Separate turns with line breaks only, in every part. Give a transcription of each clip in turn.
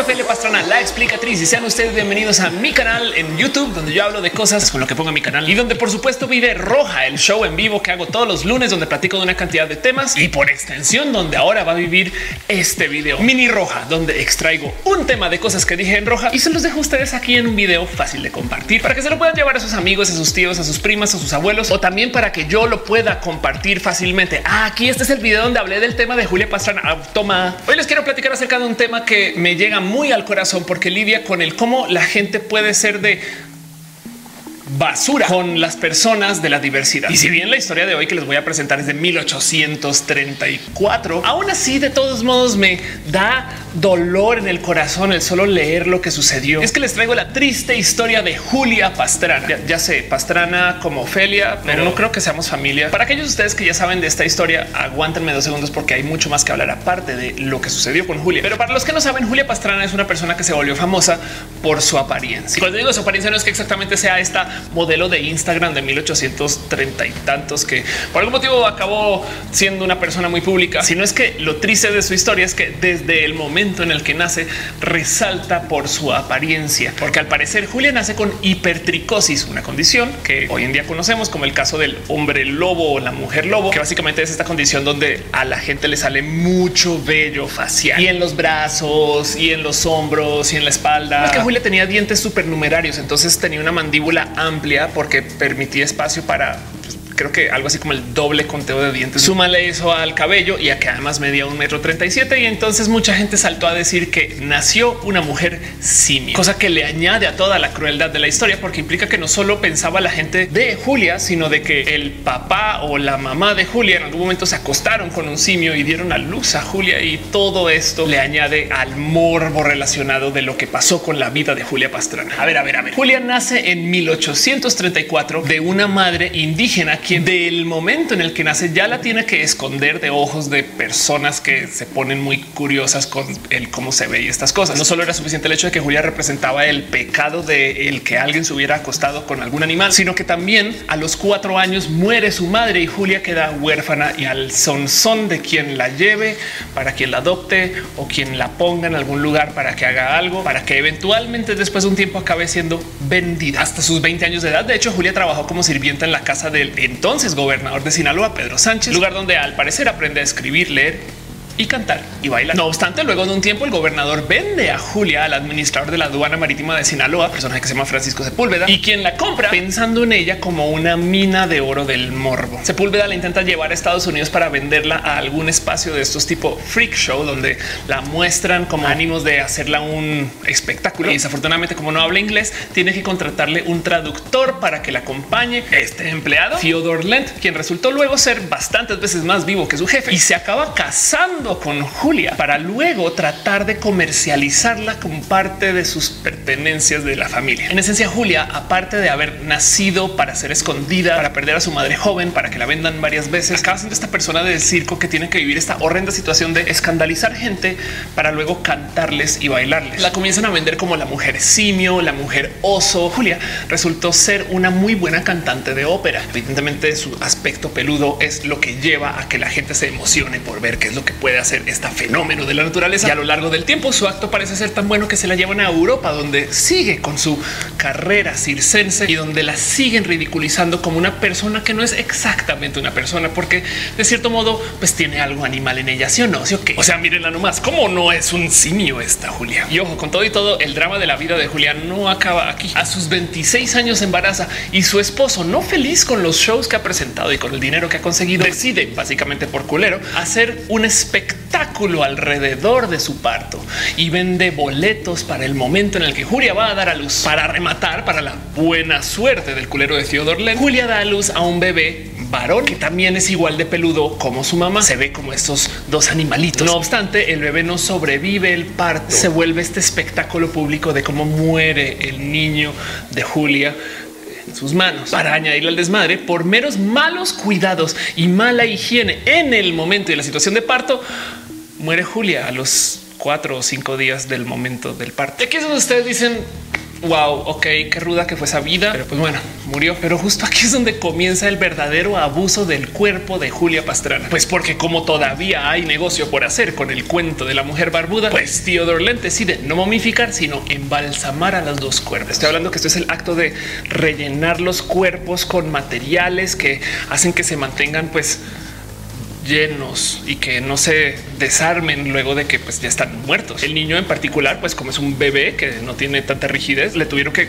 Ophelia Pastrana, la explicatriz, y sean ustedes bienvenidos a mi canal en YouTube, donde yo hablo de cosas con lo que pongo en mi canal y donde por supuesto vive Roja, el show en vivo que hago todos los lunes, donde platico de una cantidad de temas y por extensión, donde ahora va a vivir este video mini Roja, donde extraigo un tema de cosas que dije en Roja y se los dejo a ustedes aquí en un video fácil de compartir para que se lo puedan llevar a sus amigos, a sus tíos, a sus primas, a sus abuelos o también para que yo lo pueda compartir fácilmente. Ah, aquí este es el video donde hablé del tema de Julia Pastrana. Ah, toma. Hoy les quiero platicar acerca de un tema que me llega muy al corazón porque lidia con el cómo la gente puede ser de basura con las personas de la diversidad. Y si bien la historia de hoy que les voy a presentar es de 1834, aún así de todos modos me da dolor en el corazón el solo leer lo que sucedió. Es que les traigo la triste historia de Julia Pastrana. Ya, sé, Pastrana como Ofelia, pero no creo que seamos familia. Para aquellos de ustedes que ya saben de esta historia, aguántenme dos segundos porque hay mucho más que hablar aparte de lo que sucedió con Julia. Pero para los que no saben, Julia Pastrana es una persona que se volvió famosa por su apariencia. Y cuando digo su apariencia no es que exactamente sea esta modelo de Instagram de 1830 y tantos que por algún motivo acabó siendo una persona muy pública, sino es que lo triste de su historia es que desde el momento en el que nace resalta por su apariencia, porque al parecer Julia nace con hipertricosis, una condición que hoy en día conocemos como el caso del hombre lobo o la mujer lobo, que básicamente es esta condición donde a la gente le sale mucho vello facial y en los brazos y en los hombros y en la espalda. Es que Julia tenía dientes supernumerarios, entonces tenía una mandíbula amplia porque permitía espacio para creo que algo así como el doble conteo de dientes. Súmale eso al cabello y a que además medía un metro 37 y entonces mucha gente saltó a decir que nació una mujer simio, cosa que le añade a toda la crueldad de la historia porque implica que no solo pensaba la gente de Julia, sino de que el papá o la mamá de Julia en algún momento se acostaron con un simio y dieron a luz a Julia y todo esto le añade al morbo relacionado de lo que pasó con la vida de Julia Pastrana. A ver, a ver, a ver. Julia nace en 1834 de una madre indígena quien del momento en el que nace ya la tiene que esconder de ojos de personas que se ponen muy curiosas con el cómo se ve y estas cosas. No solo era suficiente el hecho de que Julia representaba el pecado de el que alguien se hubiera acostado con algún animal, sino que también a los cuatro años muere su madre y Julia queda huérfana y al son de quien la lleve, para quien la adopte o quien la ponga en algún lugar para que haga algo, para que eventualmente después de un tiempo acabe siendo vendida hasta sus 20 años de edad. De hecho, Julia trabajó como sirvienta en la casa del entonces gobernador de Sinaloa, Pedro Sánchez, lugar donde al parecer aprende a escribir, leer y cantar y bailar. No obstante, luego de un tiempo, el gobernador vende a Julia al administrador de la aduana marítima de Sinaloa, personaje que se llama Francisco Sepúlveda, y quien la compra pensando en ella como una mina de oro del morbo. Sepúlveda la intenta llevar a Estados Unidos para venderla a algún espacio de estos tipo freak show, donde la muestran como ánimos de hacerla un espectáculo. Y desafortunadamente, como no habla inglés, tiene que contratarle un traductor para que la acompañe. Este empleado, Theodore Lent, quien resultó luego ser bastantes veces más vivo que su jefe y se acaba casando con Julia para luego tratar de comercializarla como parte de sus pertenencias de la familia. En esencia, Julia, aparte de haber nacido para ser escondida, para perder a su madre joven, para que la vendan varias veces, acaba siendo esta persona del circo que tiene que vivir esta horrenda situación de escandalizar gente para luego cantarles y bailarles. La comienzan a vender como la mujer simio, la mujer oso. Julia resultó ser una muy buena cantante de ópera. Evidentemente, su aspecto peludo es lo que lleva a que la gente se emocione por ver qué es lo que puede hacer este fenómeno de la naturaleza. Y a lo largo del tiempo, su acto parece ser tan bueno que se la llevan a Europa, donde sigue con su carrera circense y donde la siguen ridiculizando como una persona que no es exactamente una persona, porque de cierto modo, pues tiene algo animal en ella. Sí o no? Sí o qué? O sea, mírenla nomás. ¿Cómo no es un simio esta Julia? Y ojo, con todo y todo, el drama de la vida de Julia no acaba aquí. A sus 26 años embaraza y su esposo, no feliz con los shows que ha presentado y con el dinero que ha conseguido, decide básicamente por culero hacer un espectáculo alrededor de su parto y vende boletos para el momento en el que Julia va a dar a luz. Para rematar, para la buena suerte del culero de Theodore Len, Julia da a luz a un bebé varón que también es igual de peludo como su mamá. Se ve como estos dos animalitos. No obstante, el bebé no sobrevive el parto. Se vuelve este espectáculo público de cómo muere el niño de Julia sus manos para añadirle al desmadre por meros malos cuidados y mala higiene en el momento de la situación de parto. Muere Julia a los cuatro o cinco días del momento del parto. Aquí es donde ustedes dicen wow, ok, qué ruda que fue esa vida, pero pues bueno, murió. Pero justo aquí es donde comienza el verdadero abuso del cuerpo de Julia Pastrana. Pues porque como todavía hay negocio por hacer con el cuento de la mujer barbuda, pues Theodore Lent decide no momificar, sino embalsamar a las dos cuerpos. Estoy hablando que esto es el acto de rellenar los cuerpos con materiales que hacen que se mantengan pues llenos y que no se desarmen luego de que pues ya están muertos. El niño en particular, pues como es un bebé que no tiene tanta rigidez, le tuvieron que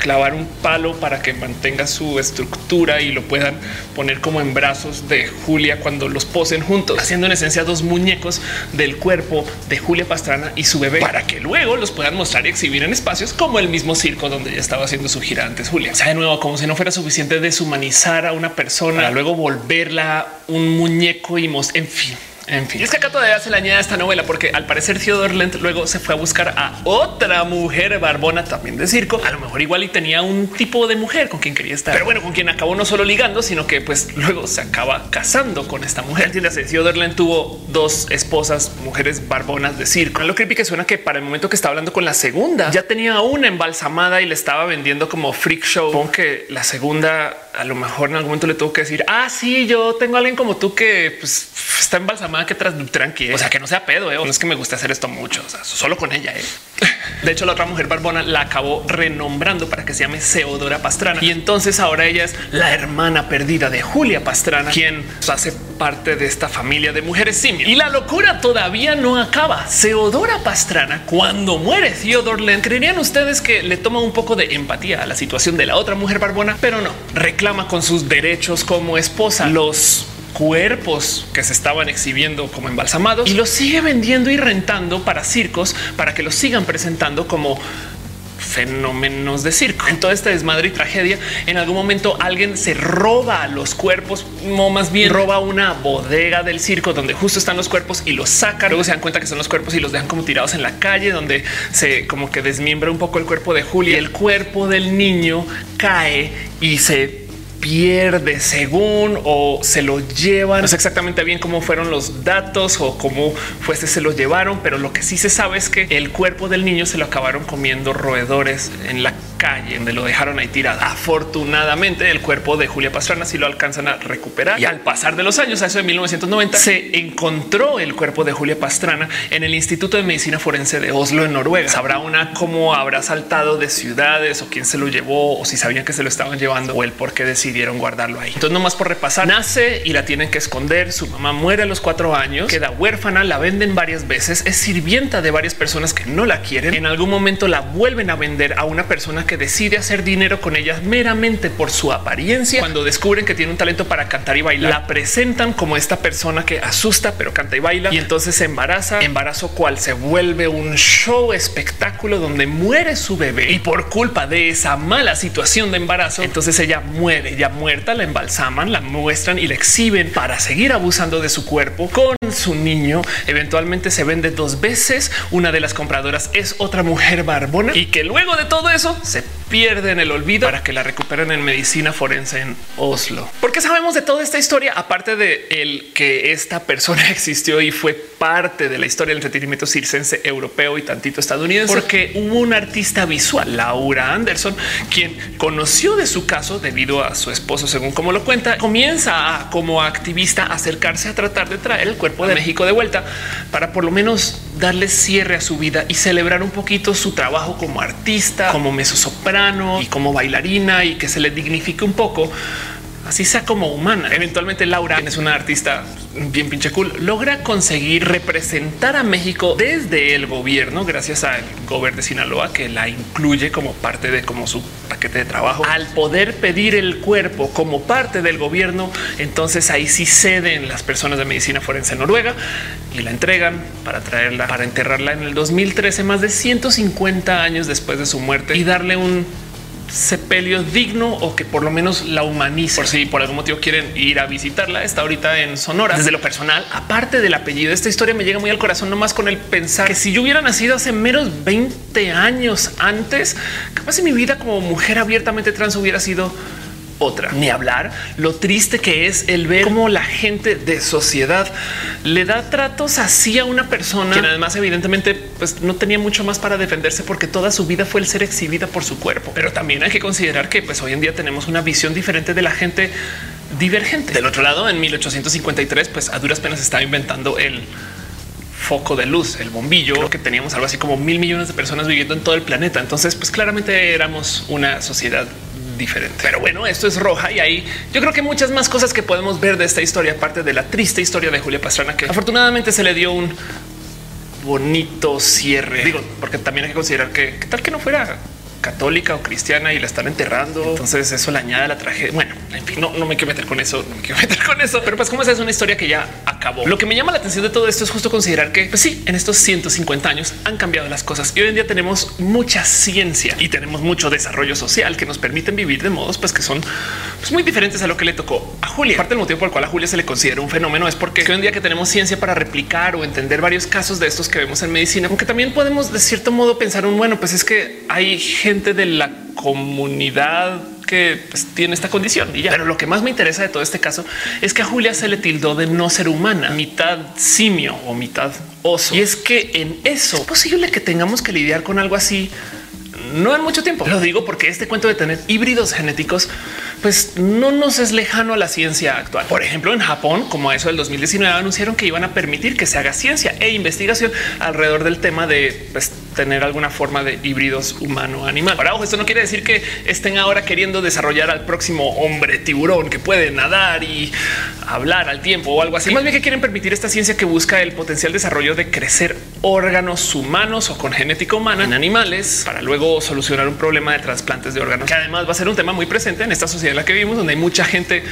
clavar un palo para que mantenga su estructura y lo puedan poner como en brazos de Julia cuando los posen juntos, haciendo en esencia dos muñecos del cuerpo de Julia Pastrana y su bebé para que luego los puedan mostrar y exhibir en espacios como el mismo circo donde ya estaba haciendo su gira antes Julia. O sea, de nuevo, como si no fuera suficiente deshumanizar a una persona, luego volverla un muñeco y en fin en fin, es que acá todavía se le añade esta novela porque al parecer Theodore Lent luego se fue a buscar a otra mujer barbona también de circo. A lo mejor igual y tenía un tipo de mujer con quien quería estar, pero bueno, con quien acabó no solo ligando, sino que pues luego se acaba casando con esta mujer. Entiéndase, Theodore Lent tuvo dos esposas, mujeres barbonas de circo. Lo creepy que suena que para el momento que está hablando con la segunda ya tenía una embalsamada y le estaba vendiendo como freak show. Pon que la segunda a lo mejor en algún momento le tuvo que decir, ah, sí, yo tengo a alguien como tú que pues, está embalsamada, que tras tranqui, o sea, que no sea pedo, ¿eh? no es que me guste hacer esto mucho, o sea, solo con ella. ¿eh? De hecho, la otra mujer barbona la acabó renombrando para que se llame Seodora Pastrana. Y entonces ahora ella es la hermana perdida de Julia Pastrana, quien hace parte de esta familia de mujeres simios. Y la locura todavía no acaba. Seodora Pastrana, cuando muere Theodore Len, creerían ustedes que le toma un poco de empatía a la situación de la otra mujer barbona, pero no reclama con sus derechos como esposa los cuerpos que se estaban exhibiendo como embalsamados y los sigue vendiendo y rentando para circos para que los sigan presentando como fenómenos de circo. En toda esta desmadre y tragedia, en algún momento alguien se roba los cuerpos, o más bien roba una bodega del circo donde justo están los cuerpos y los sacan. Luego se dan cuenta que son los cuerpos y los dejan como tirados en la calle, donde se como que desmiembra un poco el cuerpo de Julia. El cuerpo del niño cae y se pierde según o se lo llevan. No sé exactamente bien cómo fueron los datos o cómo fuese se lo llevaron, pero lo que sí se sabe es que el cuerpo del niño se lo acabaron comiendo roedores en la calle donde lo dejaron ahí tirado. Afortunadamente, el cuerpo de Julia Pastrana sí lo alcanzan a recuperar. Y al pasar de los años, a eso de 1990, se encontró el cuerpo de Julia Pastrana en el Instituto de Medicina Forense de Oslo, en Noruega. Sabrá una cómo habrá saltado de ciudades o quién se lo llevó o si sabían que se lo estaban llevando o el por qué decidieron guardarlo ahí. Entonces, nomás por repasar, nace y la tienen que esconder. Su mamá muere a los cuatro años, queda huérfana, la venden varias veces, es sirvienta de varias personas que no la quieren. En algún momento la vuelven a vender a una persona que decide hacer dinero con ellas meramente por su apariencia. Cuando descubren que tiene un talento para cantar y bailar, la presentan como esta persona que asusta, pero canta y baila y entonces se embaraza, embarazo cual se vuelve un show espectáculo donde muere su bebé y por culpa de esa mala situación de embarazo, entonces ella muere, muerta, la embalsaman, la muestran y la exhiben para seguir abusando de su cuerpo con su niño. Eventualmente se vende dos veces. Una de las compradoras es otra mujer barbona y que luego de todo eso se pierde en el olvido para que la recuperen en medicina forense en Oslo. Porque sabemos de toda esta historia, aparte de el que esta persona existió y fue parte de la historia del entretenimiento circense europeo y tantito estadounidense, porque hubo un artista visual, Laura Anderson, quien conoció de su caso debido a su esposo, según como lo cuenta, comienza a, como activista a acercarse a tratar de traer el cuerpo de México de vuelta para por lo menos darle cierre a su vida y celebrar un poquito su trabajo como artista, como soprano y como bailarina y que se le dignifique un poco así sea como humana. Eventualmente Laura, es una artista bien pinche cool, logra conseguir representar a México desde el gobierno, gracias al gobierno de Sinaloa, que la incluye como parte de como su paquete de trabajo. Al poder pedir el cuerpo como parte del gobierno, entonces ahí sí ceden las personas de medicina forense en Noruega y la entregan para traerla, para enterrarla en el 2013, más de 150 años después de su muerte y darle un sepelio digno o que por lo menos la humanice. Por si por algún motivo quieren ir a visitarla, está ahorita en Sonora. Desde lo personal, aparte del apellido, esta historia me llega muy al corazón, nomás con el pensar que si yo hubiera nacido hace menos 20 años antes, capaz si mi vida como mujer abiertamente trans hubiera sido otra. Ni hablar lo triste que es el ver cómo la gente de sociedad le da tratos así a una persona que además evidentemente pues no tenía mucho más para defenderse porque toda su vida fue el ser exhibida por su cuerpo. Pero también hay que considerar que pues hoy en día tenemos una visión diferente de la gente divergente. Del otro lado, en 1853, pues a duras penas estaba inventando el foco de luz, el bombillo, Creo que teníamos algo así como mil millones de personas viviendo en todo el planeta. Entonces, pues claramente éramos una sociedad diferente. Pero bueno, esto es roja y ahí yo creo que muchas más cosas que podemos ver de esta historia, aparte de la triste historia de Julia Pastrana, que afortunadamente se le dio un bonito cierre. Digo, porque también hay que considerar que tal que no fuera católica o cristiana y la están enterrando. Entonces eso le añade a la tragedia. Bueno, en fin, no, no me quiero meter con eso, no me quiero meter con eso, pero pues como esa es una historia que ya acabó. Lo que me llama la atención de todo esto es justo considerar que, pues sí, en estos 150 años han cambiado las cosas y hoy en día tenemos mucha ciencia y tenemos mucho desarrollo social que nos permiten vivir de modos pues que son pues, muy diferentes a lo que le tocó a Julia. Parte del motivo por el cual a Julia se le considera un fenómeno es porque hoy en día que tenemos ciencia para replicar o entender varios casos de estos que vemos en medicina, aunque también podemos de cierto modo pensar un bueno, pues es que hay gente de la comunidad que pues, tiene esta condición. Y ya. Pero lo que más me interesa de todo este caso es que a Julia se le tildó de no ser humana, mitad simio o mitad oso. Y es que en eso es posible que tengamos que lidiar con algo así no en mucho tiempo. Lo digo porque este cuento de tener híbridos genéticos, pues no nos es lejano a la ciencia actual. Por ejemplo, en Japón, como a eso del 2019, anunciaron que iban a permitir que se haga ciencia e investigación alrededor del tema de pues, tener alguna forma de híbridos humano animal. Ahora, ojo, esto no quiere decir que estén ahora queriendo desarrollar al próximo hombre tiburón que puede nadar y hablar al tiempo o algo así. Más bien que quieren permitir esta ciencia que busca el potencial desarrollo de crecer órganos humanos o con genética humana en animales para luego solucionar un problema de trasplantes de órganos, que además va a ser un tema muy presente en esta sociedad en la que vivimos, donde hay mucha gente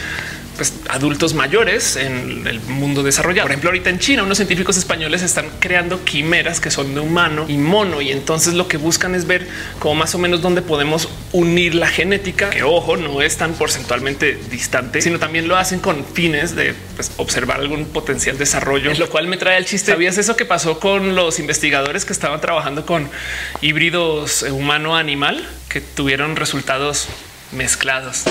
pues, adultos mayores en el mundo desarrollado. Por ejemplo, ahorita en China, unos científicos españoles están creando quimeras que son de humano y mono. Y entonces lo que buscan es ver cómo más o menos dónde podemos unir la genética, que ojo, no es tan porcentualmente distante, sino también lo hacen con fines de pues, observar algún potencial desarrollo, lo cual me trae el chiste. ¿Sabías eso que pasó con los investigadores que estaban trabajando con híbridos humano animal que tuvieron resultados mezclados.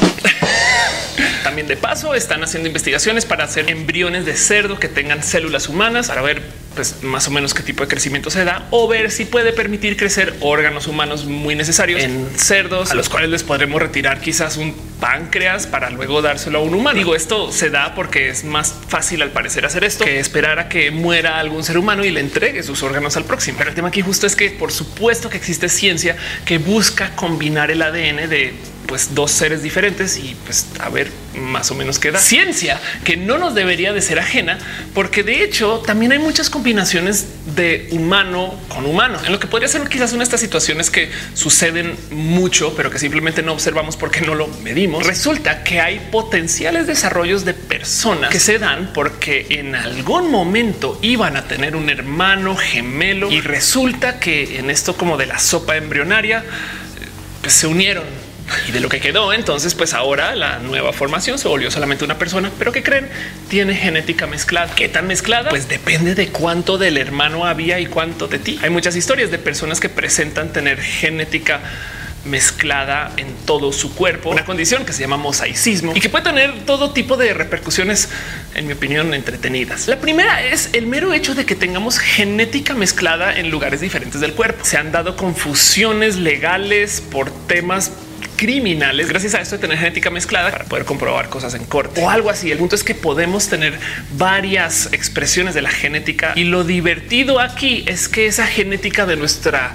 También de paso están haciendo investigaciones para hacer embriones de cerdo que tengan células humanas para ver pues, más o menos qué tipo de crecimiento se da o ver si puede permitir crecer órganos humanos muy necesarios en cerdos a los cuales les podremos retirar quizás un páncreas para luego dárselo a un humano. Digo, esto se da porque es más fácil al parecer hacer esto que esperar a que muera algún ser humano y le entregue sus órganos al próximo. Pero el tema aquí justo es que por supuesto que existe ciencia que busca combinar el ADN de pues dos seres diferentes y pues a ver más o menos qué da. Ciencia que no nos debería de ser ajena, porque de hecho también hay muchas combinaciones de humano con humano, en lo que podría ser quizás una de estas situaciones que suceden mucho, pero que simplemente no observamos porque no lo medimos. Resulta que hay potenciales desarrollos de personas que se dan porque en algún momento iban a tener un hermano gemelo y resulta que en esto como de la sopa embrionaria pues se unieron y de lo que quedó. Entonces, pues ahora la nueva formación se volvió solamente una persona, pero que creen tiene genética mezclada. ¿Qué tan mezclada? Pues depende de cuánto del hermano había y cuánto de ti. Hay muchas historias de personas que presentan tener genética mezclada en todo su cuerpo, una condición que se llama mosaicismo y que puede tener todo tipo de repercusiones, en mi opinión, entretenidas. La primera es el mero hecho de que tengamos genética mezclada en lugares diferentes del cuerpo. Se han dado confusiones legales por temas criminales gracias a esto de tener genética mezclada para poder comprobar cosas en corte o algo así. El punto es que podemos tener varias expresiones de la genética y lo divertido aquí es que esa genética de nuestra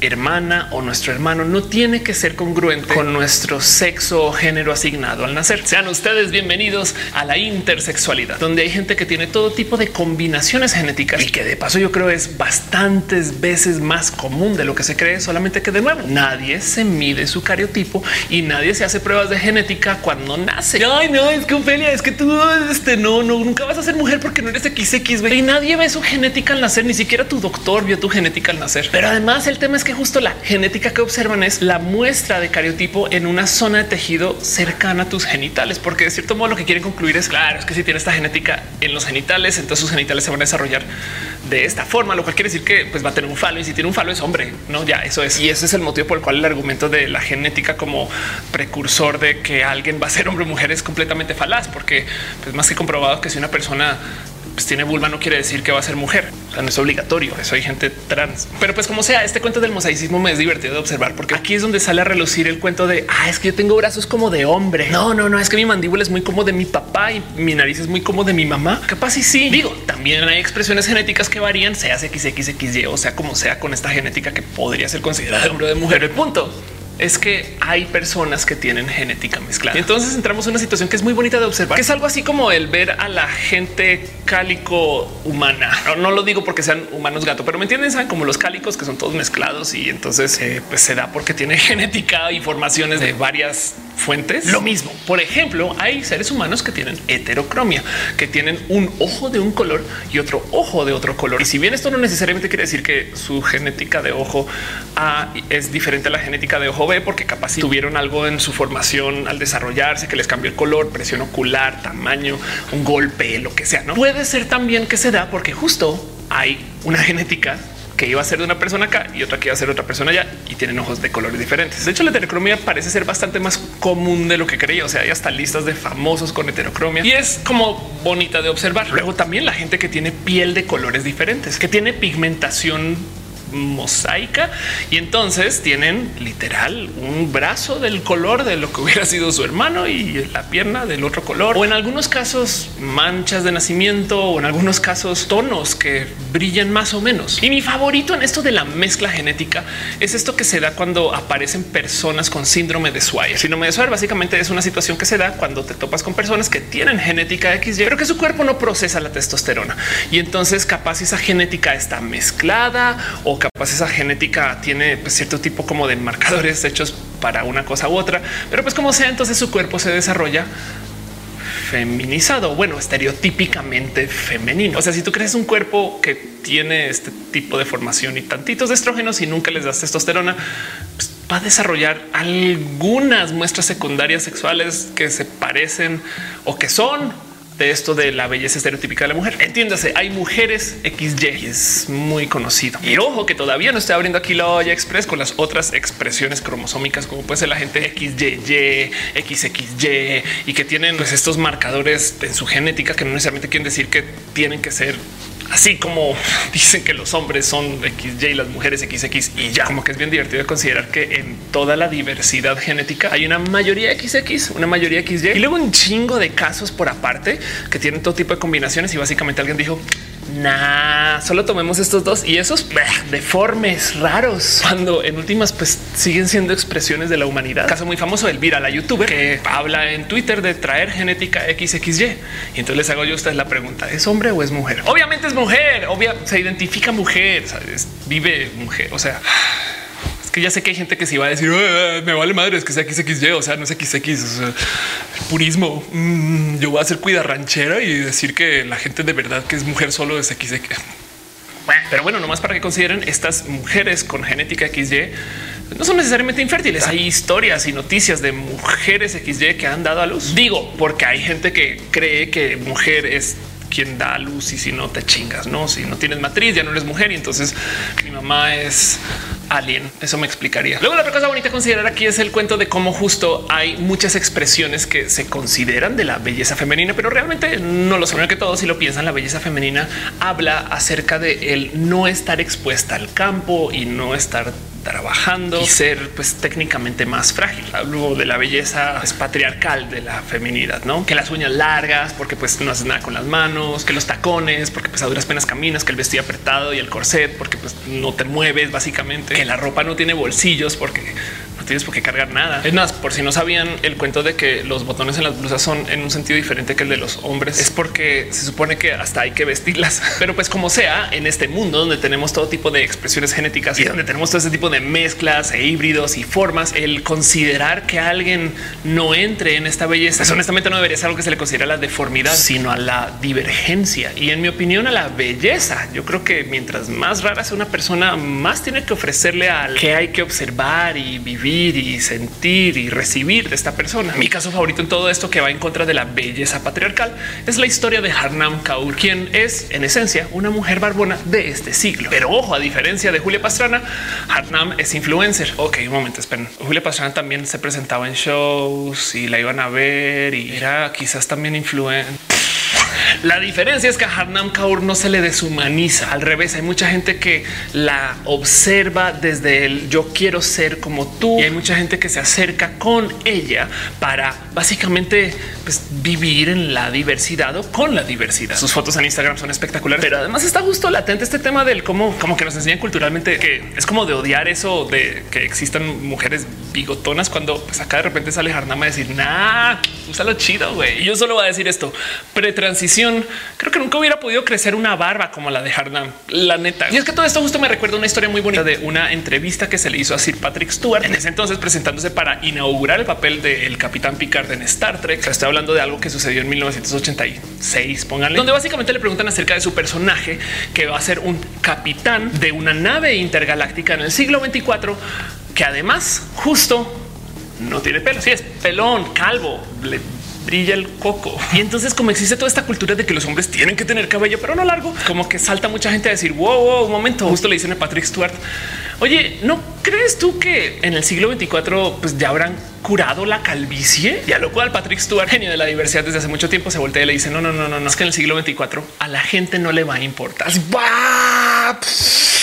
hermana o nuestro hermano no tiene que ser congruente con nuestro sexo o género asignado al nacer. Sean ustedes bienvenidos a la intersexualidad, donde hay gente que tiene todo tipo de combinaciones genéticas y que de paso yo creo es bastantes veces más común de lo que se cree, solamente que de nuevo nadie se mide su cariotipo y nadie se hace pruebas de genética cuando nace. Ay, no, es que Ophelia, es que tú este, no, no, nunca vas a ser mujer porque no eres XX y nadie ve su genética al nacer, ni siquiera tu doctor vio tu genética al nacer. Pero además el tema es que justo la genética que observan es la muestra de cariotipo en una zona de tejido cercana a tus genitales, porque de cierto modo lo que quieren concluir es claro, es que si tiene esta genética en los genitales, entonces sus genitales se van a desarrollar de esta forma, lo cual quiere decir que pues va a tener un falo y si tiene un falo es hombre, no ya eso es. Y ese es el motivo por el cual el argumento de la genética como precursor de que alguien va a ser hombre o mujer es completamente falaz, porque pues más que comprobado que si una persona pues tiene vulva no quiere decir que va a ser mujer. O sea, no es obligatorio. Eso hay gente trans. Pero pues como sea, este cuento del mosaicismo me es divertido de observar porque aquí es donde sale a relucir el cuento de ah, es que yo tengo brazos como de hombre. No, no, no, es que mi mandíbula es muy como de mi papá y mi nariz es muy como de mi mamá. Capaz y sí. Digo, también hay expresiones genéticas que varían, sea XXXY, o sea, como sea con esta genética que podría ser considerada de hombre de mujer. El punto es que hay personas que tienen genética mezclada. Entonces entramos en una situación que es muy bonita de observar, que es algo así como el ver a la gente cálico humana. No, lo digo porque sean humanos gato, pero me entienden, saben como los cálicos que son todos mezclados y entonces eh, pues se da porque tiene genética y formaciones de varias fuentes. Lo mismo. Por ejemplo, hay seres humanos que tienen heterocromia, que tienen un ojo de un color y otro ojo de otro color. Y si bien esto no necesariamente quiere decir que su genética de ojo A es diferente a la genética de ojo B, porque capaz tuvieron algo en su formación al desarrollarse que les cambió el color, presión ocular, tamaño, un golpe, lo que sea. No puede ser también que se da porque justo hay una genética que iba a ser de una persona acá y otra que iba a ser otra persona allá y tienen ojos de colores diferentes. De hecho, la heterocromia parece ser bastante más común de lo que creía. O sea, hay hasta listas de famosos con heterocromia y es como bonita de observar. Luego también la gente que tiene piel de colores diferentes, que tiene pigmentación mosaica y entonces tienen literal un brazo del color de lo que hubiera sido su hermano y la pierna del otro color o en algunos casos manchas de nacimiento o en algunos casos tonos que brillan más o menos. Y mi favorito en esto de la mezcla genética es esto que se da cuando aparecen personas con síndrome de Swyer. Síndrome de Swyer básicamente es una situación que se da cuando te topas con personas que tienen genética XY, pero que su cuerpo no procesa la testosterona y entonces capaz esa genética está mezclada capaz esa genética tiene pues, cierto tipo como de marcadores hechos para una cosa u otra, pero pues como sea, entonces su cuerpo se desarrolla feminizado, bueno, estereotípicamente femenino. O sea, si tú crees un cuerpo que tiene este tipo de formación y tantitos de estrógenos y nunca les das testosterona, pues va a desarrollar algunas muestras secundarias sexuales que se parecen o que son de esto de la belleza estereotípica de la mujer. Entiéndase, hay mujeres XY, es muy conocido. Y ojo que todavía no estoy abriendo aquí la olla express con las otras expresiones cromosómicas, como puede ser la gente XYY, XXY y que tienen pues, estos marcadores en su genética que no necesariamente quieren decir que tienen que ser así como dicen que los hombres son XY y las mujeres XX y ya. Como que es bien divertido de considerar que en toda la diversidad genética hay una mayoría XX, una mayoría XY y luego un chingo de casos por aparte que tienen todo tipo de combinaciones y básicamente alguien dijo Nah, solo tomemos estos dos y esos deformes raros cuando en últimas pues siguen siendo expresiones de la humanidad. Caso muy famoso del Vira, la youtuber que habla en Twitter de traer genética XXY. Y entonces les hago yo a ustedes la pregunta: ¿es hombre o es mujer? Obviamente es mujer, obvia, se identifica mujer, vive mujer. O sea, que ya sé que hay gente que se iba a decir me vale madre, es que sea XXY, o sea, no es XX, o sea, purismo. Mm, yo voy a ser cuida ranchera y decir que la gente de verdad que es mujer solo es XX. Pero bueno, nomás para que consideren estas mujeres con genética XY no son necesariamente infértiles. Hay historias y noticias de mujeres XY que han dado a luz. Digo, porque hay gente que cree que mujer es quien da luz y si no te chingas, no? Si no tienes matriz, ya no eres mujer y entonces mi mamá es alien. Eso me explicaría. Luego la otra cosa bonita a considerar aquí es el cuento de cómo justo hay muchas expresiones que se consideran de la belleza femenina, pero realmente no lo son que todos si lo piensan. La belleza femenina habla acerca de el no estar expuesta al campo y no estar trabajando y ser pues técnicamente más frágil. Hablo de la belleza es patriarcal de la feminidad, no que las uñas largas porque pues no haces nada con las manos, que los tacones porque pues a duras penas caminas, que el vestido apretado y el corset porque pues no te mueves básicamente, que la ropa no tiene bolsillos porque tienes por qué cargar nada. Es más, por si no sabían el cuento de que los botones en las blusas son en un sentido diferente que el de los hombres, es porque se supone que hasta hay que vestirlas. Pero pues como sea, en este mundo donde tenemos todo tipo de expresiones genéticas y donde tenemos todo ese tipo de mezclas e híbridos y formas, el considerar que alguien no entre en esta belleza, pues honestamente no debería ser algo que se le considera la deformidad, sino a la divergencia y en mi opinión a la belleza. Yo creo que mientras más rara sea una persona, más tiene que ofrecerle al que hay que observar y vivir y sentir y recibir de esta persona. Mi caso favorito en todo esto que va en contra de la belleza patriarcal es la historia de Harnam Kaur, quien es en esencia una mujer barbona de este siglo. Pero ojo, a diferencia de Julia Pastrana, Harnam es influencer. Ok, un momento, esperen. Julia Pastrana también se presentaba en shows y la iban a ver y era quizás también influencer. La diferencia es que a Harnam Kaur no se le deshumaniza. Al revés, hay mucha gente que la observa desde el yo quiero ser como tú y hay mucha gente que se acerca con ella para básicamente pues, vivir en la diversidad o con la diversidad. Sus fotos en Instagram son espectaculares, pero además está justo latente este tema del cómo como que nos enseñan culturalmente que es como de odiar eso de que existan mujeres bigotonas cuando pues, acá de repente sale Harnam a decir nah, lo chido. güey. Y yo solo voy a decir esto pretransición. Creo que nunca hubiera podido crecer una barba como la de Harnam, la neta. Y es que todo esto justo me recuerda una historia muy bonita de una entrevista que se le hizo a Sir Patrick Stewart en ese entonces presentándose para inaugurar el papel del capitán Picard en Star Trek. estoy hablando de algo que sucedió en 1986, pónganle, donde básicamente le preguntan acerca de su personaje que va a ser un capitán de una nave intergaláctica en el siglo 24 que además justo no tiene pelo. Si es pelón, calvo, le brilla el coco. Y entonces como existe toda esta cultura de que los hombres tienen que tener cabello, pero no largo, como que salta mucha gente a decir, wow, un momento, justo le dicen a Patrick Stewart, oye, ¿no crees tú que en el siglo 24 pues ya habrán curado la calvicie? Y a lo cual Patrick Stewart, genio de la diversidad desde hace mucho tiempo, se voltea y le dice, no, no, no, no, no, es que en el siglo 24 a la gente no le va a importar.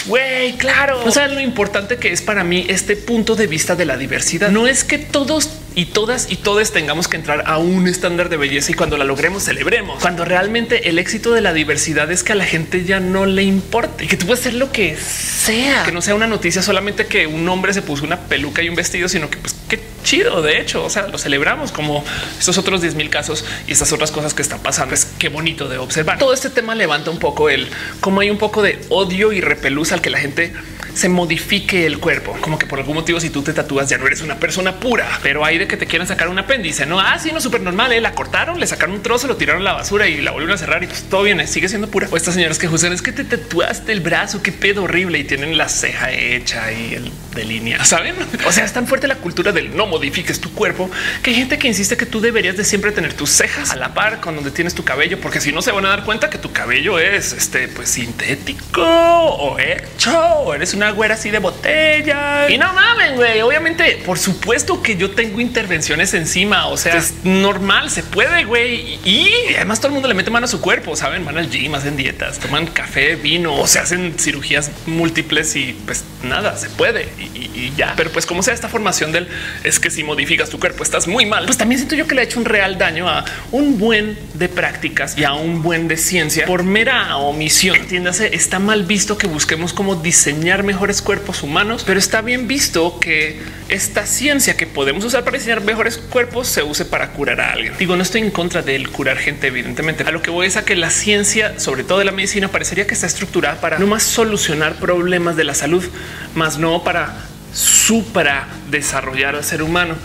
Güey, claro. O sea, lo importante que es para mí este punto de vista de la diversidad no es que todos y todas y todos tengamos que entrar a un estándar de belleza y cuando la logremos celebremos. Cuando realmente el éxito de la diversidad es que a la gente ya no le importe y que tú puedes hacer lo que sea, que no sea una noticia solamente que un hombre se puso una peluca y un vestido, sino que pues qué chido. De hecho, o sea, lo celebramos como estos otros 10 mil casos y estas otras cosas que están pasando. Es qué bonito de observar. Todo este tema levanta un poco el cómo hay un poco de odio y repelús al que la gente se modifique el cuerpo, como que por algún motivo, si tú te tatúas, ya no eres una persona pura, pero hay de que te quieren sacar un apéndice. No, así ah, no súper normal. ¿eh? La cortaron, le sacaron un trozo, lo tiraron a la basura y la volvieron a cerrar y pues todo viene, ¿eh? sigue siendo pura. O estas señoras que juzgan es que te tatuaste el brazo, qué pedo horrible y tienen la ceja hecha y el de línea, saben? O sea, es tan fuerte la cultura del no modifiques tu cuerpo que hay gente que insiste que tú deberías de siempre tener tus cejas a la par con donde tienes tu cabello, porque si no se van a dar cuenta que tu cabello es este pues sintético o hecho o eres una güera así de botella. Y no mamen, güey. Obviamente, por supuesto que yo tengo intervenciones encima. O sea, es normal, se puede, güey. Y además todo el mundo le mete mano a su cuerpo, saben, van al gym, hacen dietas, toman café, vino o se hacen cirugías múltiples y pues nada, se puede y, ya. Pero pues como sea esta formación del es que si modificas tu cuerpo estás muy mal, pues también siento yo que le ha hecho un real daño a un buen de prácticas y a un buen de ciencia por mera omisión. Entiéndase, está mal visto que busquemos cómo diseñar mejores cuerpos humanos, pero está bien visto que esta ciencia que podemos usar para diseñar mejores cuerpos se use para curar a alguien. Digo, no estoy en contra del curar gente, evidentemente. A lo que voy es a que la ciencia, sobre todo de la medicina, parecería que está estructurada para no más solucionar problemas de la salud, más no para supra desarrollar al ser humano.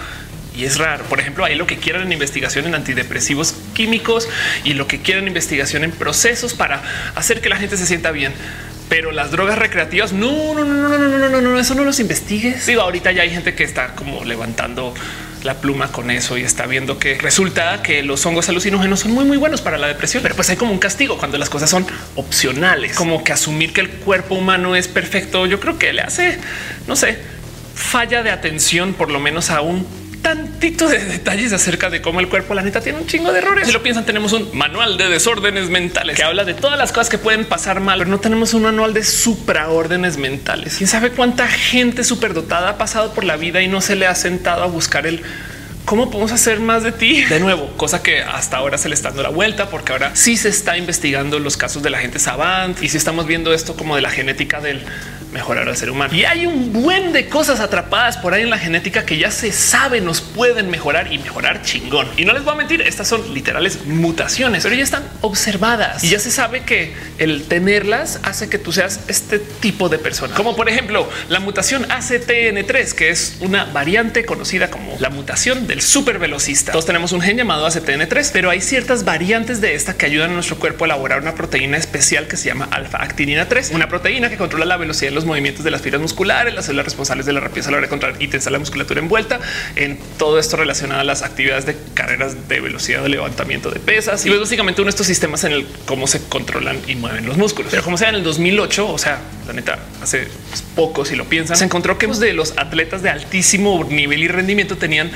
Y es raro. Por ejemplo, hay lo que quieran en investigación en antidepresivos químicos y lo que quieran investigación en procesos para hacer que la gente se sienta bien pero las drogas recreativas no, no, no, no, no, no, no, no, eso no los investigues. Digo, ahorita ya hay gente que está como levantando la pluma con eso y está viendo que resulta que los hongos alucinógenos son muy, muy buenos para la depresión, pero pues hay como un castigo cuando las cosas son opcionales, como que asumir que el cuerpo humano es perfecto. Yo creo que le hace, no sé, falla de atención, por lo menos a un tantito de detalles acerca de cómo el cuerpo, la neta, tiene un chingo de errores. Si lo piensan, tenemos un manual de desórdenes mentales que habla de todas las cosas que pueden pasar mal, pero no tenemos un manual de supraórdenes mentales. Quién sabe cuánta gente superdotada ha pasado por la vida y no se le ha sentado a buscar el cómo podemos hacer más de ti de nuevo, cosa que hasta ahora se le está dando la vuelta, porque ahora sí se está investigando los casos de la gente savant y si estamos viendo esto como de la genética del mejorar al ser humano. Y hay un buen de cosas atrapadas por ahí en la genética que ya se sabe nos pueden mejorar y mejorar chingón. Y no les voy a mentir, estas son literales mutaciones, pero ya están observadas y ya se sabe que el tenerlas hace que tú seas este tipo de persona. Como por ejemplo la mutación ACTN3, que es una variante conocida como la mutación del supervelocista. Todos tenemos un gen llamado ACTN3, pero hay ciertas variantes de esta que ayudan a nuestro cuerpo a elaborar una proteína especial que se llama alfa actinina 3, una proteína que controla la velocidad de los movimientos de las fibras musculares, las células responsables de la rapidez a la hora de y tensar la musculatura envuelta en todo esto relacionado a las actividades de carreras de velocidad de levantamiento de pesas. Y es básicamente uno de estos sistemas en el cómo se controlan y mueven los músculos. Pero como sea en el 2008, o sea, la neta, hace poco, si lo piensan, se encontró que de los atletas de altísimo nivel y rendimiento tenían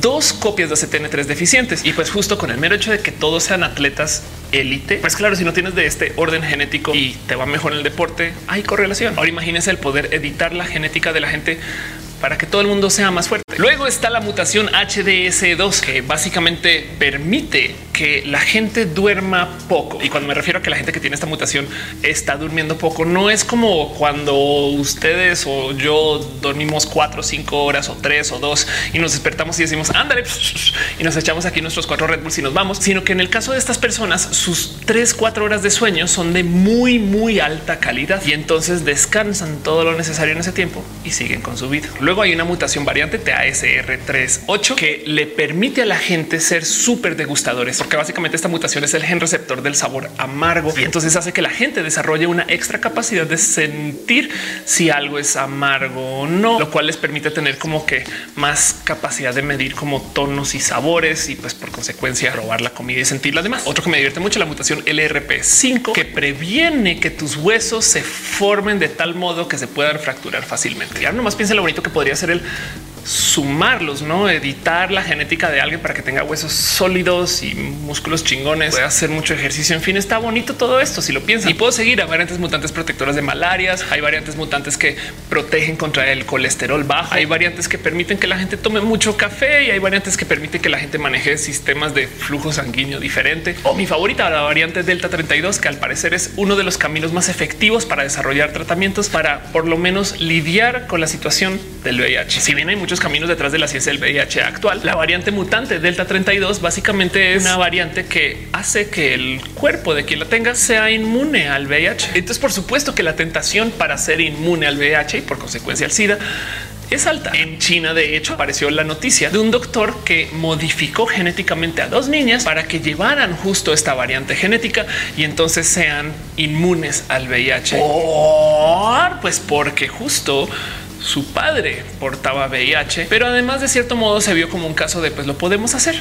dos copias de ACTN3 deficientes. Y pues justo con el mero hecho de que todos sean atletas élite, pues claro, si no tienes de este orden genético y te va mejor en el deporte, hay correlación. Ahora imagínense el poder editar la genética de la gente para que todo el mundo sea más fuerte. Luego está la mutación HDS2 que básicamente permite que la gente duerma poco. Y cuando me refiero a que la gente que tiene esta mutación está durmiendo poco, no es como cuando ustedes o yo dormimos cuatro cinco horas o tres o dos y nos despertamos y decimos ándale y nos echamos aquí nuestros cuatro Red Bulls y nos vamos, sino que en el caso de estas personas, sus tres, cuatro horas de sueño son de muy, muy alta calidad y entonces descansan todo lo necesario en ese tiempo y siguen con su vida. Luego hay una mutación variante TASR38 que le permite a la gente ser súper degustadores, porque básicamente esta mutación es el gen receptor del sabor amargo y entonces hace que la gente desarrolle una extra capacidad de sentir si algo es amargo o no, lo cual les permite tener como que más capacidad de medir como tonos y sabores y pues por consecuencia probar la comida y sentirla. Además, otro que me divierte mucho la mutación LRP5 que previene que tus huesos se formen de tal modo que se puedan fracturar fácilmente. Ya nomás piensa lo bonito que podría ser el sumarlos, no editar la genética de alguien para que tenga huesos sólidos y músculos chingones, puede hacer mucho ejercicio. En fin, está bonito todo esto si lo piensan y puedo seguir a variantes mutantes protectoras de malarias. Hay variantes mutantes que protegen contra el colesterol bajo. Hay variantes que permiten que la gente tome mucho café y hay variantes que permiten que la gente maneje sistemas de flujo sanguíneo diferente. O mi favorita, la variante Delta 32, que al parecer es uno de los caminos más efectivos para desarrollar tratamientos para por lo menos lidiar con la situación del VIH. Si bien hay muchos caminos detrás de la ciencia del VIH actual. La variante mutante Delta 32 básicamente es una variante que hace que el cuerpo de quien la tenga sea inmune al VIH. Entonces, por supuesto que la tentación para ser inmune al VIH y por consecuencia al SIDA es alta. En China, de hecho, apareció la noticia de un doctor que modificó genéticamente a dos niñas para que llevaran justo esta variante genética y entonces sean inmunes al VIH. pues porque justo su padre portaba VIH, pero además de cierto modo se vio como un caso de pues lo podemos hacer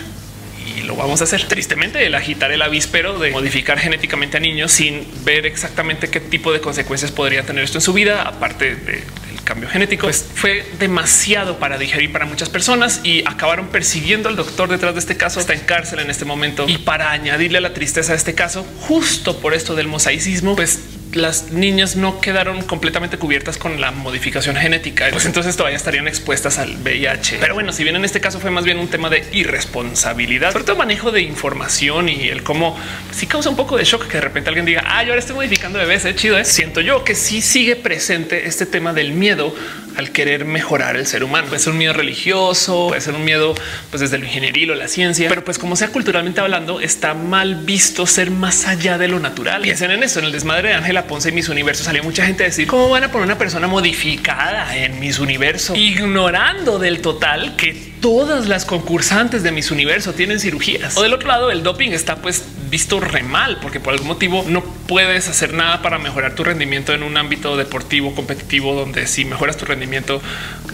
y lo vamos a hacer. Tristemente, el agitar el avispero de modificar genéticamente a niños sin ver exactamente qué tipo de consecuencias podría tener esto en su vida, aparte del cambio genético, pues fue demasiado para digerir para muchas personas y acabaron persiguiendo al doctor detrás de este caso. Está en cárcel en este momento y para añadirle a la tristeza de este caso, justo por esto del mosaicismo, pues las niñas no quedaron completamente cubiertas con la modificación genética, pues entonces todavía estarían expuestas al VIH. Pero bueno, si bien en este caso fue más bien un tema de irresponsabilidad, sobre todo manejo de información y el cómo sí causa un poco de shock que de repente alguien diga, ah, yo ahora estoy modificando bebés, es chido. ¿eh? Siento yo que sí sigue presente este tema del miedo al querer mejorar el ser humano. Puede ser un miedo religioso, puede ser un miedo pues desde lo ingenieril o la ciencia, pero pues como sea culturalmente hablando, está mal visto ser más allá de lo natural. Piensen en eso, en el desmadre de Ángela Ponce y mis universos salió mucha gente a decir cómo van a poner una persona modificada en mis universos, ignorando del total que todas las concursantes de mis universo tienen cirugías. O del otro lado, el doping está pues visto re mal porque por algún motivo no puedes hacer nada para mejorar tu rendimiento en un ámbito deportivo competitivo donde si mejoras tu rendimiento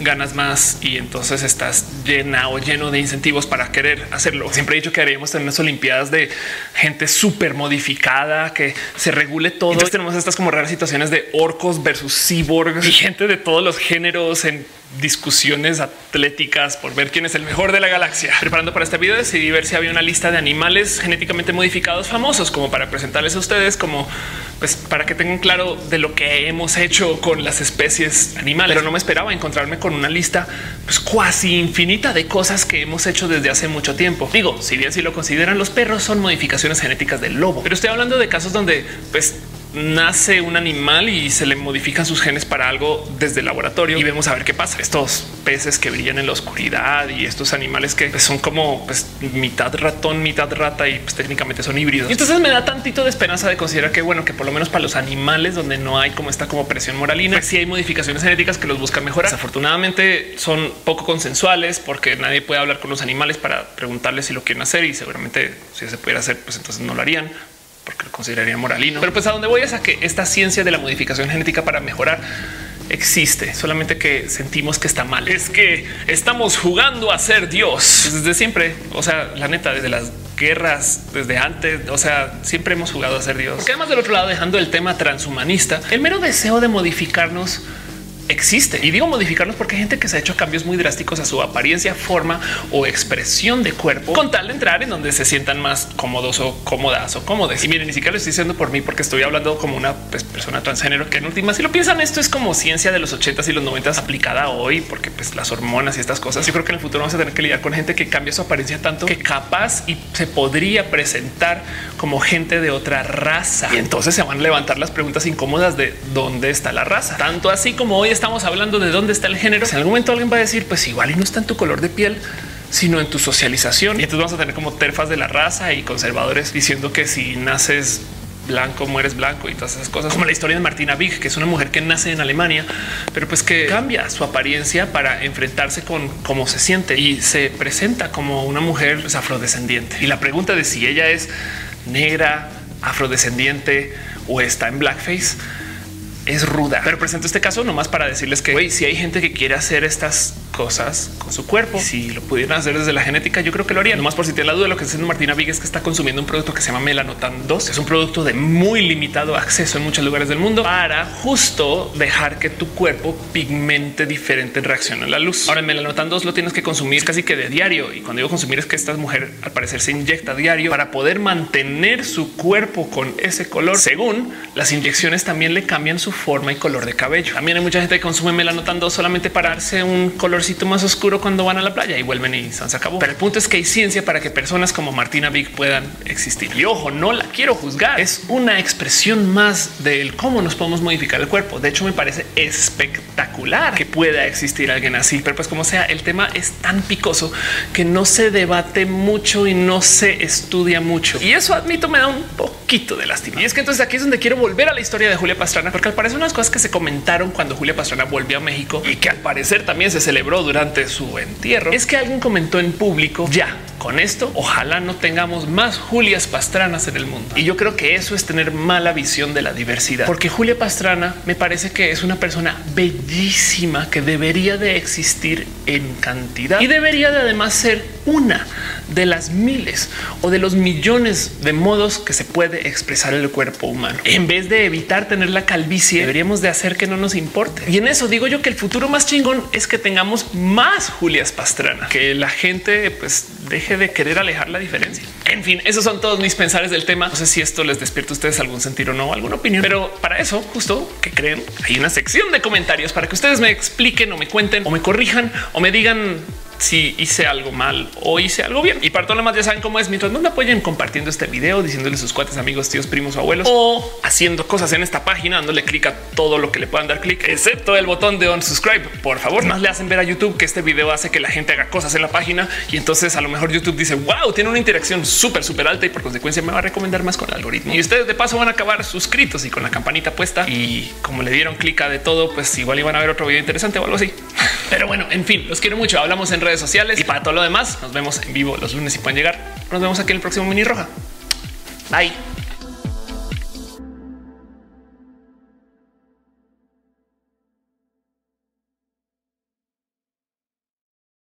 ganas más y entonces estás llena o lleno de incentivos para querer hacerlo. Siempre he dicho que haríamos tener unas olimpiadas de gente súper modificada que se regule todo. Entonces tenemos estas como raras situaciones de orcos versus cyborgs y gente de todos los géneros en discusiones atléticas por ver quién es el mejor de la galaxia. Preparando para este video decidí ver si había una lista de animales genéticamente modificados famosos como para presentarles a ustedes como pues para que tengan claro de lo que hemos hecho con las especies animales. Pero no me esperaba encontrarme con una lista pues cuasi infinita de cosas que hemos hecho desde hace mucho tiempo. Digo, si bien si lo consideran los perros son modificaciones genéticas del lobo, pero estoy hablando de casos donde pues nace un animal y se le modifican sus genes para algo desde el laboratorio y vemos a ver qué pasa. Estos peces que brillan en la oscuridad y estos animales que son como pues, mitad ratón, mitad rata y pues, técnicamente son híbridos. Y entonces me da tantito de esperanza de considerar que bueno, que por lo menos para los animales donde no hay como esta como presión moralina, si pues, hay modificaciones genéticas que los buscan mejorar. Desafortunadamente son poco consensuales porque nadie puede hablar con los animales para preguntarles si lo quieren hacer y seguramente si se pudiera hacer, pues entonces no lo harían porque lo consideraría moralino. Pero pues a donde voy es a que esta ciencia de la modificación genética para mejorar existe, solamente que sentimos que está mal. Es que estamos jugando a ser Dios desde siempre. O sea, la neta, desde las guerras, desde antes, o sea, siempre hemos jugado a ser Dios. Porque además del otro lado, dejando el tema transhumanista, el mero deseo de modificarnos existe. Y digo modificarnos porque hay gente que se ha hecho cambios muy drásticos a su apariencia, forma o expresión de cuerpo con tal de entrar en donde se sientan más cómodos o cómodas o cómodes. Y miren, ni siquiera lo estoy diciendo por mí porque estoy hablando como una pues, persona transgénero que en última, si lo piensan, esto es como ciencia de los 80 y los 90 aplicada hoy porque pues las hormonas y estas cosas. Yo creo que en el futuro vamos a tener que lidiar con gente que cambia su apariencia tanto que capaz y se podría presentar como gente de otra raza. Y entonces se van a levantar las preguntas incómodas de dónde está la raza. Tanto así como hoy estamos hablando de dónde está el género, en algún momento alguien va a decir, pues igual y no está en tu color de piel, sino en tu socialización. Y entonces vamos a tener como terfas de la raza y conservadores diciendo que si naces blanco, mueres blanco y todas esas cosas, como la historia de Martina Big, que es una mujer que nace en Alemania, pero pues que cambia su apariencia para enfrentarse con cómo se siente y se presenta como una mujer pues, afrodescendiente. Y la pregunta de si ella es negra, afrodescendiente o está en blackface es ruda. Pero presento este caso nomás para decirles que si hay gente que quiere hacer estas cosas con su cuerpo. Si lo pudieran hacer desde la genética, yo creo que lo harían. Nomás por si te la duda, lo que está haciendo Martina Vigues es que está consumiendo un producto que se llama Melanotan 2. Es un producto de muy limitado acceso en muchos lugares del mundo para justo dejar que tu cuerpo pigmente diferente en reacción a la luz. Ahora, el Melanotan 2 lo tienes que consumir casi que de diario. Y cuando digo consumir es que esta mujer al parecer se inyecta a diario para poder mantener su cuerpo con ese color. Según las inyecciones también le cambian su forma y color de cabello. También hay mucha gente que consume Melanotan 2 solamente para darse un color más oscuro cuando van a la playa y vuelven y se acabó. Pero el punto es que hay ciencia para que personas como Martina Big puedan existir. Y ojo, no la quiero juzgar. Es una expresión más del cómo nos podemos modificar el cuerpo. De hecho, me parece espectacular que pueda existir alguien así. Pero pues como sea, el tema es tan picoso que no se debate mucho y no se estudia mucho. Y eso admito me da un poquito de lástima. Y es que entonces aquí es donde quiero volver a la historia de Julia Pastrana, porque al parecer unas cosas que se comentaron cuando Julia Pastrana volvió a México y que al parecer también se celebró durante su entierro es que alguien comentó en público ya con esto, ojalá no tengamos más Julias Pastranas en el mundo. Y yo creo que eso es tener mala visión de la diversidad, porque Julia Pastrana me parece que es una persona bellísima que debería de existir en cantidad y debería de además ser una de las miles o de los millones de modos que se puede expresar el cuerpo humano. En vez de evitar tener la calvicie, deberíamos de hacer que no nos importe. Y en eso digo yo que el futuro más chingón es que tengamos más Julias Pastrana, que la gente pues deje de querer alejar la diferencia. En fin, esos son todos mis pensares del tema. No sé si esto les despierta a ustedes algún sentido o no, alguna opinión, pero para eso justo que creen hay una sección de comentarios para que ustedes me expliquen o me cuenten o me corrijan o me digan si hice algo mal o hice algo bien. Y para todo lo demás ya saben cómo es. Mientras no me apoyen compartiendo este video, diciéndole sus cuates, amigos, tíos, primos abuelos o haciendo cosas en esta página, dándole clic a todo lo que le puedan dar clic, excepto el botón de unsubscribe. Por favor, más le hacen ver a YouTube que este video hace que la gente haga cosas en la página y entonces a lo mejor YouTube dice wow, tiene una interacción súper, súper alta y por consecuencia me va a recomendar más con el algoritmo. Y ustedes de paso van a acabar suscritos y con la campanita puesta y como le dieron clic a de todo, pues igual iban a ver otro video interesante o algo así. Pero bueno, en fin, los quiero mucho. Hablamos en sociales y para todo lo demás nos vemos en vivo los lunes y pueden llegar. Nos vemos aquí en el próximo mini roja. Bye.